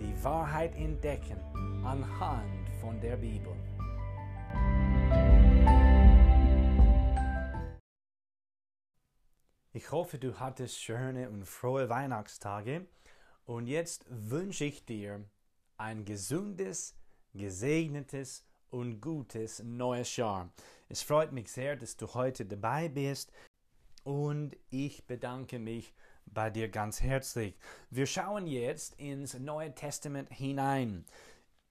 die Wahrheit entdecken anhand von der Bibel. Ich hoffe, du hattest schöne und frohe Weihnachtstage und jetzt wünsche ich dir ein gesundes, gesegnetes und gutes neues Jahr. Es freut mich sehr, dass du heute dabei bist und ich bedanke mich bei dir ganz herzlich. Wir schauen jetzt ins Neue Testament hinein.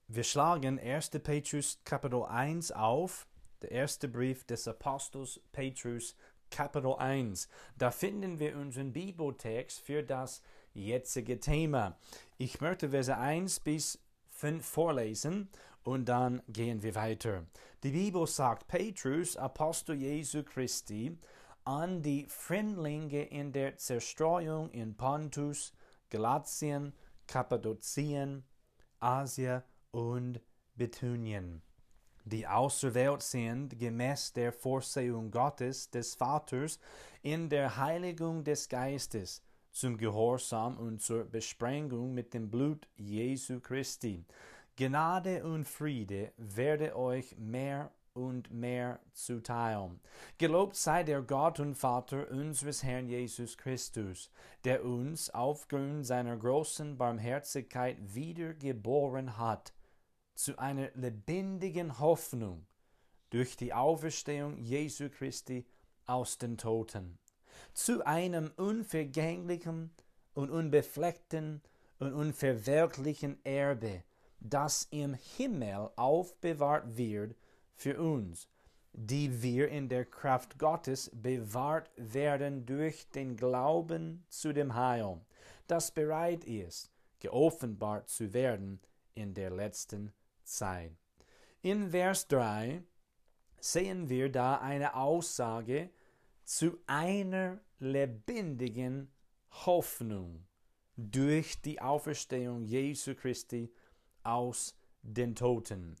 Wir schlagen 1. Petrus Kapitel 1 auf, der erste Brief des Apostels Petrus Kapitel 1. Da finden wir unseren Bibeltext für das jetzige Thema. Ich möchte Verse 1 bis 5 vorlesen und dann gehen wir weiter. Die Bibel sagt, Petrus, Apostel Jesu Christi, an die Fremdlinge in der Zerstreuung in Pontus, Galatien, Kappadokien, Asien und Bithynien, die auserwählt sind gemäß der Vorsehung Gottes des Vaters in der Heiligung des Geistes zum Gehorsam und zur Besprengung mit dem Blut Jesu Christi. Gnade und Friede werde euch mehr und mehr zuteil. Gelobt sei der Gott und Vater unseres Herrn Jesus Christus, der uns aufgrund seiner großen Barmherzigkeit wiedergeboren hat, zu einer lebendigen Hoffnung durch die Auferstehung Jesu Christi aus den Toten, zu einem unvergänglichen und unbefleckten und unverwelklichen Erbe, das im Himmel aufbewahrt wird für uns, die wir in der Kraft Gottes bewahrt werden durch den Glauben zu dem Heil, das bereit ist, geoffenbart zu werden in der letzten Zeit. In Vers 3 sehen wir da eine Aussage zu einer lebendigen Hoffnung durch die Auferstehung Jesu Christi aus den Toten.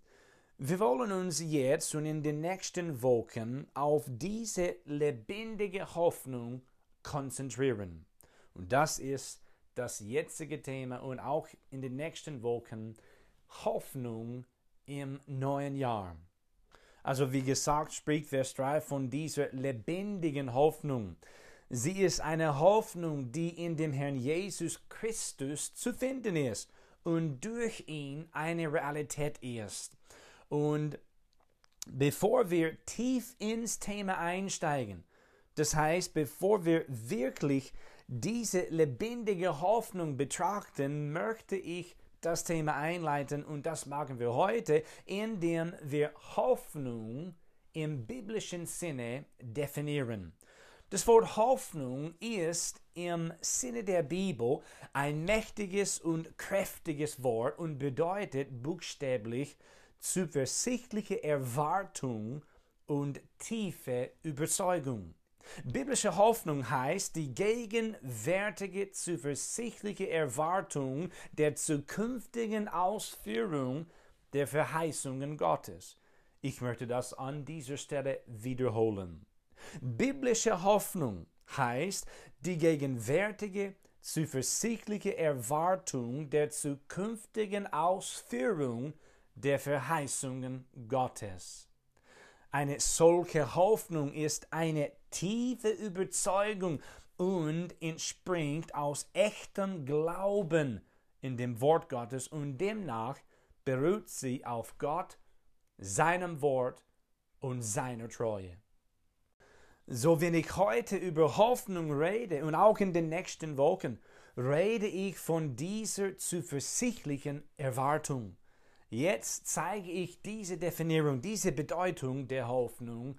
Wir wollen uns jetzt und in den nächsten Wochen auf diese lebendige Hoffnung konzentrieren. Und das ist das jetzige Thema und auch in den nächsten Wochen Hoffnung im neuen Jahr. Also wie gesagt, spricht Vers 3 von dieser lebendigen Hoffnung. Sie ist eine Hoffnung, die in dem Herrn Jesus Christus zu finden ist und durch ihn eine Realität ist. Und bevor wir tief ins Thema einsteigen, das heißt, bevor wir wirklich diese lebendige Hoffnung betrachten, möchte ich das Thema einleiten und das machen wir heute, indem wir Hoffnung im biblischen Sinne definieren. Das Wort Hoffnung ist im Sinne der Bibel ein mächtiges und kräftiges Wort und bedeutet buchstäblich zuversichtliche Erwartung und tiefe Überzeugung. Biblische Hoffnung heißt die gegenwärtige zuversichtliche Erwartung der zukünftigen Ausführung der Verheißungen Gottes. Ich möchte das an dieser Stelle wiederholen. Biblische Hoffnung heißt die gegenwärtige zuversichtliche Erwartung der zukünftigen Ausführung der Verheißungen Gottes. Eine solche Hoffnung ist eine tiefe Überzeugung und entspringt aus echtem Glauben in dem Wort Gottes und demnach beruht sie auf Gott, seinem Wort und seiner Treue. So wenn ich heute über Hoffnung rede und auch in den nächsten Wochen, rede ich von dieser zuversichtlichen Erwartung. Jetzt zeige ich diese Definierung, diese Bedeutung der Hoffnung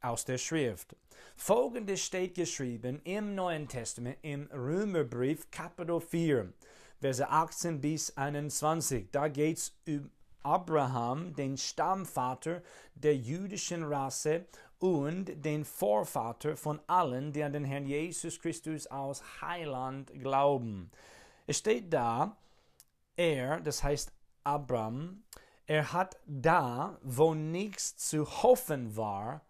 aus der Schrift. Folgendes steht geschrieben im Neuen Testament im Römerbrief Kapitel 4, Verse 18 bis 21. Da geht es um Abraham, den Stammvater der jüdischen Rasse und den Vorvater von allen, die an den Herrn Jesus Christus aus Heiland glauben. Es steht da, er, das heißt Abraham, er hat da, wo nichts zu hoffen war,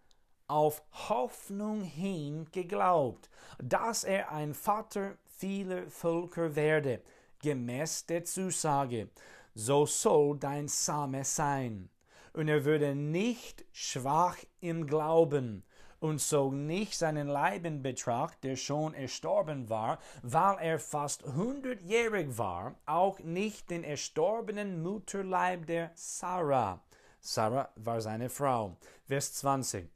auf Hoffnung hin geglaubt, dass er ein Vater vieler Völker werde, gemäß der Zusage, so soll dein Same sein. Und er würde nicht schwach im Glauben und zog nicht seinen Leib in Betracht, der schon erstorben war, weil er fast hundertjährig war, auch nicht den erstorbenen Mutterleib der Sarah. Sarah war seine Frau. Vers 20.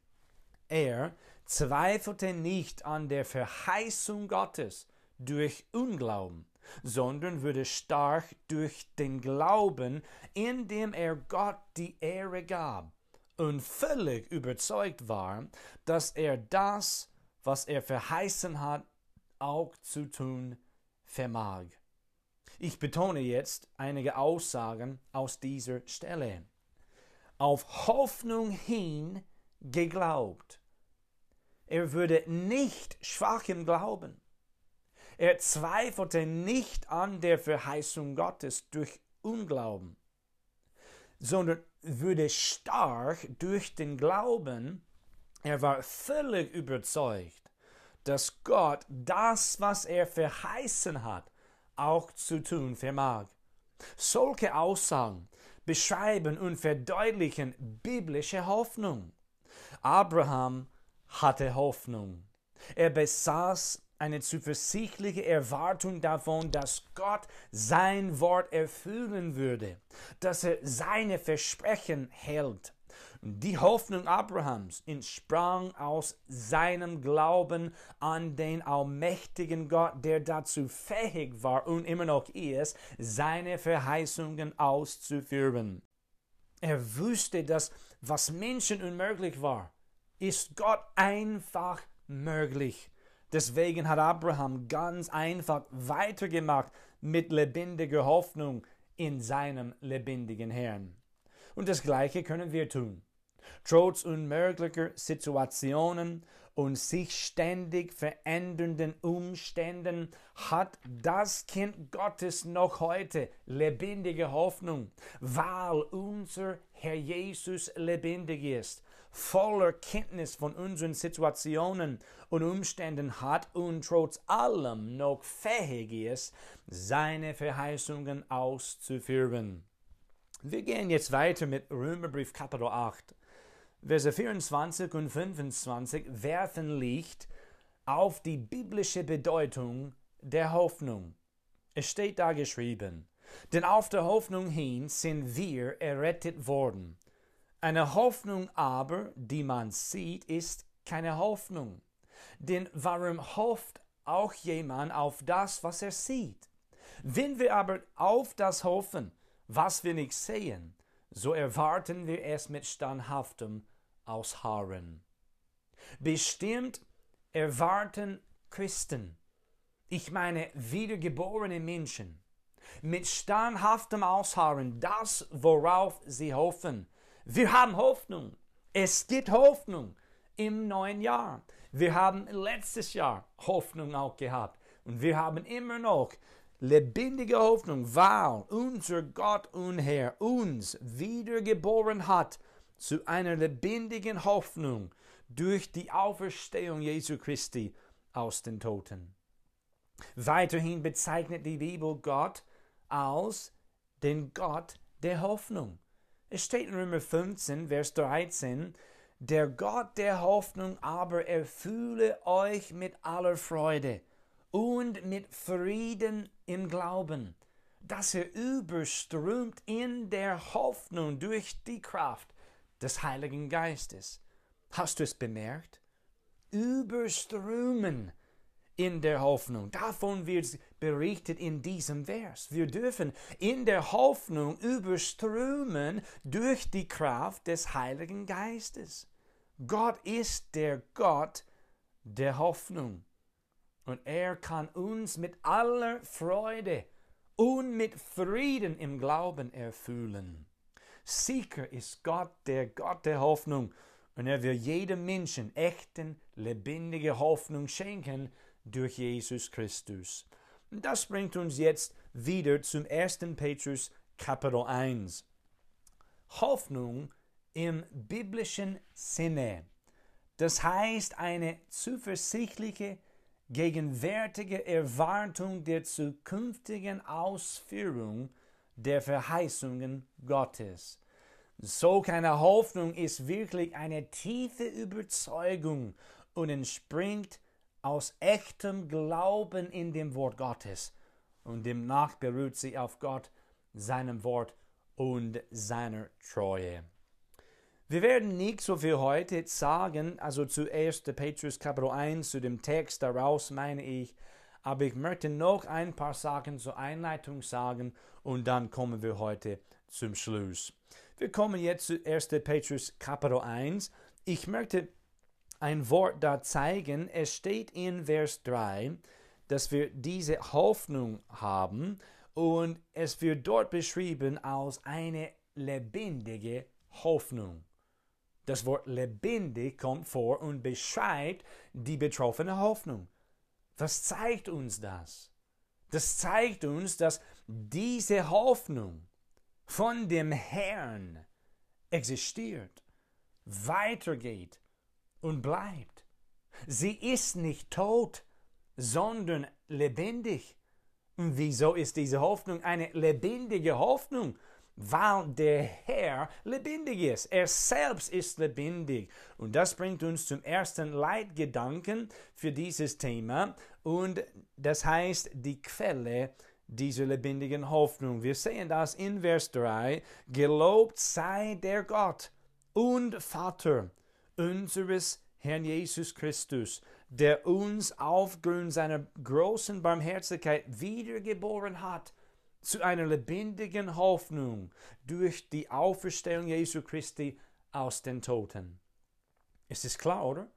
Er zweifelte nicht an der Verheißung Gottes durch Unglauben, sondern wurde stark durch den Glauben, indem er Gott die Ehre gab und völlig überzeugt war, dass er das, was er verheißen hat, auch zu tun vermag. Ich betone jetzt einige Aussagen aus dieser Stelle. Auf Hoffnung hin geglaubt. Er würde nicht schwach im Glauben. Er zweifelte nicht an der Verheißung Gottes durch Unglauben, sondern würde stark durch den Glauben. Er war völlig überzeugt, dass Gott das, was er verheißen hat, auch zu tun vermag. Solche Aussagen beschreiben und verdeutlichen biblische Hoffnung. Abraham hatte Hoffnung. Er besaß eine zuversichtliche Erwartung davon, dass Gott sein Wort erfüllen würde, dass er seine Versprechen hält. Die Hoffnung Abrahams entsprang aus seinem Glauben an den allmächtigen Gott, der dazu fähig war und immer noch ist, seine Verheißungen auszuführen. Er wusste, dass was Menschen unmöglich war, ist Gott einfach möglich. Deswegen hat Abraham ganz einfach weitergemacht mit lebendiger Hoffnung in seinem lebendigen Herrn. Und das Gleiche können wir tun. Trotz unmöglicher Situationen und sich ständig verändernden Umständen hat das Kind Gottes noch heute lebendige Hoffnung, weil unser Herr Jesus lebendig ist voller Kenntnis von unseren Situationen und Umständen hat und trotz allem noch fähig ist, seine Verheißungen auszuführen. Wir gehen jetzt weiter mit Römerbrief Kapitel 8. Verse 24 und 25 werfen Licht auf die biblische Bedeutung der Hoffnung. Es steht da geschrieben, denn auf der Hoffnung hin sind wir errettet worden. Eine Hoffnung aber, die man sieht, ist keine Hoffnung. Denn warum hofft auch jemand auf das, was er sieht? Wenn wir aber auf das hoffen, was wir nicht sehen, so erwarten wir es mit standhaftem Ausharren. Bestimmt erwarten Christen, ich meine wiedergeborene Menschen, mit standhaftem Ausharren das, worauf sie hoffen, wir haben Hoffnung. Es gibt Hoffnung im neuen Jahr. Wir haben letztes Jahr Hoffnung auch gehabt. Und wir haben immer noch lebendige Hoffnung, weil unser Gott und Herr uns wiedergeboren hat zu einer lebendigen Hoffnung durch die Auferstehung Jesu Christi aus den Toten. Weiterhin bezeichnet die Bibel Gott als den Gott der Hoffnung. Es steht in Römer 15, Vers 13, der Gott der Hoffnung aber erfülle euch mit aller Freude und mit Frieden im Glauben, dass ihr überströmt in der Hoffnung durch die Kraft des Heiligen Geistes. Hast du es bemerkt? Überströmen in der Hoffnung. Davon wird berichtet in diesem Vers. Wir dürfen in der Hoffnung überströmen durch die Kraft des Heiligen Geistes. Gott ist der Gott der Hoffnung. Und er kann uns mit aller Freude und mit Frieden im Glauben erfüllen. Sicher ist Gott der Gott der Hoffnung und er will jedem Menschen echten, lebendige Hoffnung schenken durch Jesus Christus. Das bringt uns jetzt wieder zum 1. Petrus Kapitel 1. Hoffnung im biblischen Sinne. Das heißt eine zuversichtliche, gegenwärtige Erwartung der zukünftigen Ausführung der Verheißungen Gottes. So keine Hoffnung ist wirklich eine tiefe Überzeugung und entspringt aus echtem Glauben in dem Wort Gottes und demnach beruht sie auf Gott, seinem Wort und seiner Treue. Wir werden nicht so viel heute sagen, also zuerst Petrus Kapitel 1 zu dem Text daraus meine ich, aber ich möchte noch ein paar Sachen zur Einleitung sagen und dann kommen wir heute zum Schluss. Wir kommen jetzt zu 1. Petrus Kapitel 1. Ich möchte ein Wort da zeigen. Es steht in Vers 3, dass wir diese Hoffnung haben und es wird dort beschrieben als eine lebendige Hoffnung. Das Wort lebendig kommt vor und beschreibt die betroffene Hoffnung. Was zeigt uns das? Das zeigt uns, dass diese Hoffnung von dem Herrn existiert, weitergeht und bleibt. Sie ist nicht tot, sondern lebendig. Und wieso ist diese Hoffnung eine lebendige Hoffnung? weil der Herr lebendig ist. Er selbst ist lebendig. Und das bringt uns zum ersten Leitgedanken für dieses Thema. Und das heißt die Quelle dieser lebendigen Hoffnung. Wir sehen das in Vers 3. Gelobt sei der Gott und Vater unseres Herrn Jesus Christus, der uns aufgrund seiner großen Barmherzigkeit wiedergeboren hat zu einer lebendigen Hoffnung durch die Auferstehung Jesu Christi aus den Toten. Es ist klar, oder?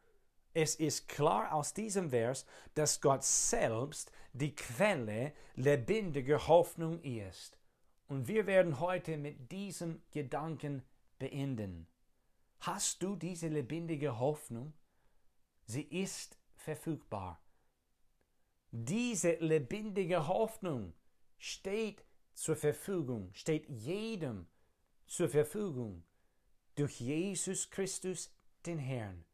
Es ist klar aus diesem Vers, dass Gott selbst die Quelle lebendiger Hoffnung ist. Und wir werden heute mit diesem Gedanken beenden. Hast du diese lebendige Hoffnung? Sie ist verfügbar. Diese lebendige Hoffnung steht zur Verfügung, steht jedem zur Verfügung durch Jesus Christus, den Herrn,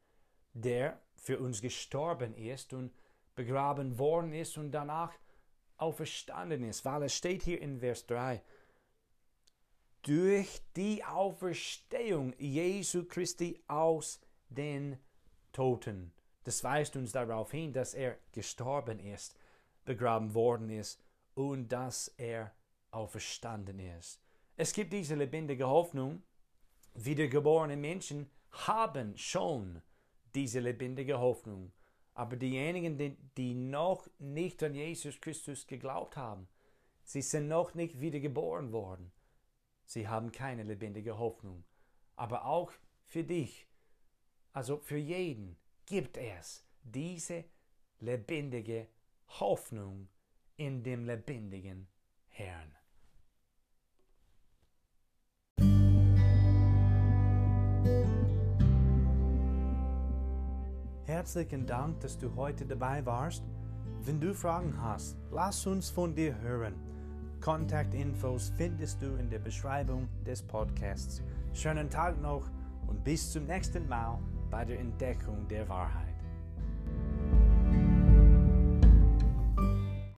der für uns gestorben ist und begraben worden ist und danach auferstanden ist, weil es steht hier in Vers 3, durch die Auferstehung Jesu Christi aus den Toten. Das weist uns darauf hin, dass er gestorben ist, begraben worden ist und dass er auferstanden ist. Es gibt diese lebendige Hoffnung. Wiedergeborene Menschen haben schon diese lebendige Hoffnung. Aber diejenigen, die, die noch nicht an Jesus Christus geglaubt haben, sie sind noch nicht wiedergeboren worden. Sie haben keine lebendige Hoffnung. Aber auch für dich, also für jeden, gibt es diese lebendige Hoffnung in dem lebendigen Herrn. Herzlichen Dank, dass du heute dabei warst. Wenn du Fragen hast, lass uns von dir hören. Kontaktinfos findest du in der Beschreibung des Podcasts. Schönen Tag noch und bis zum nächsten Mal bei der Entdeckung der Wahrheit.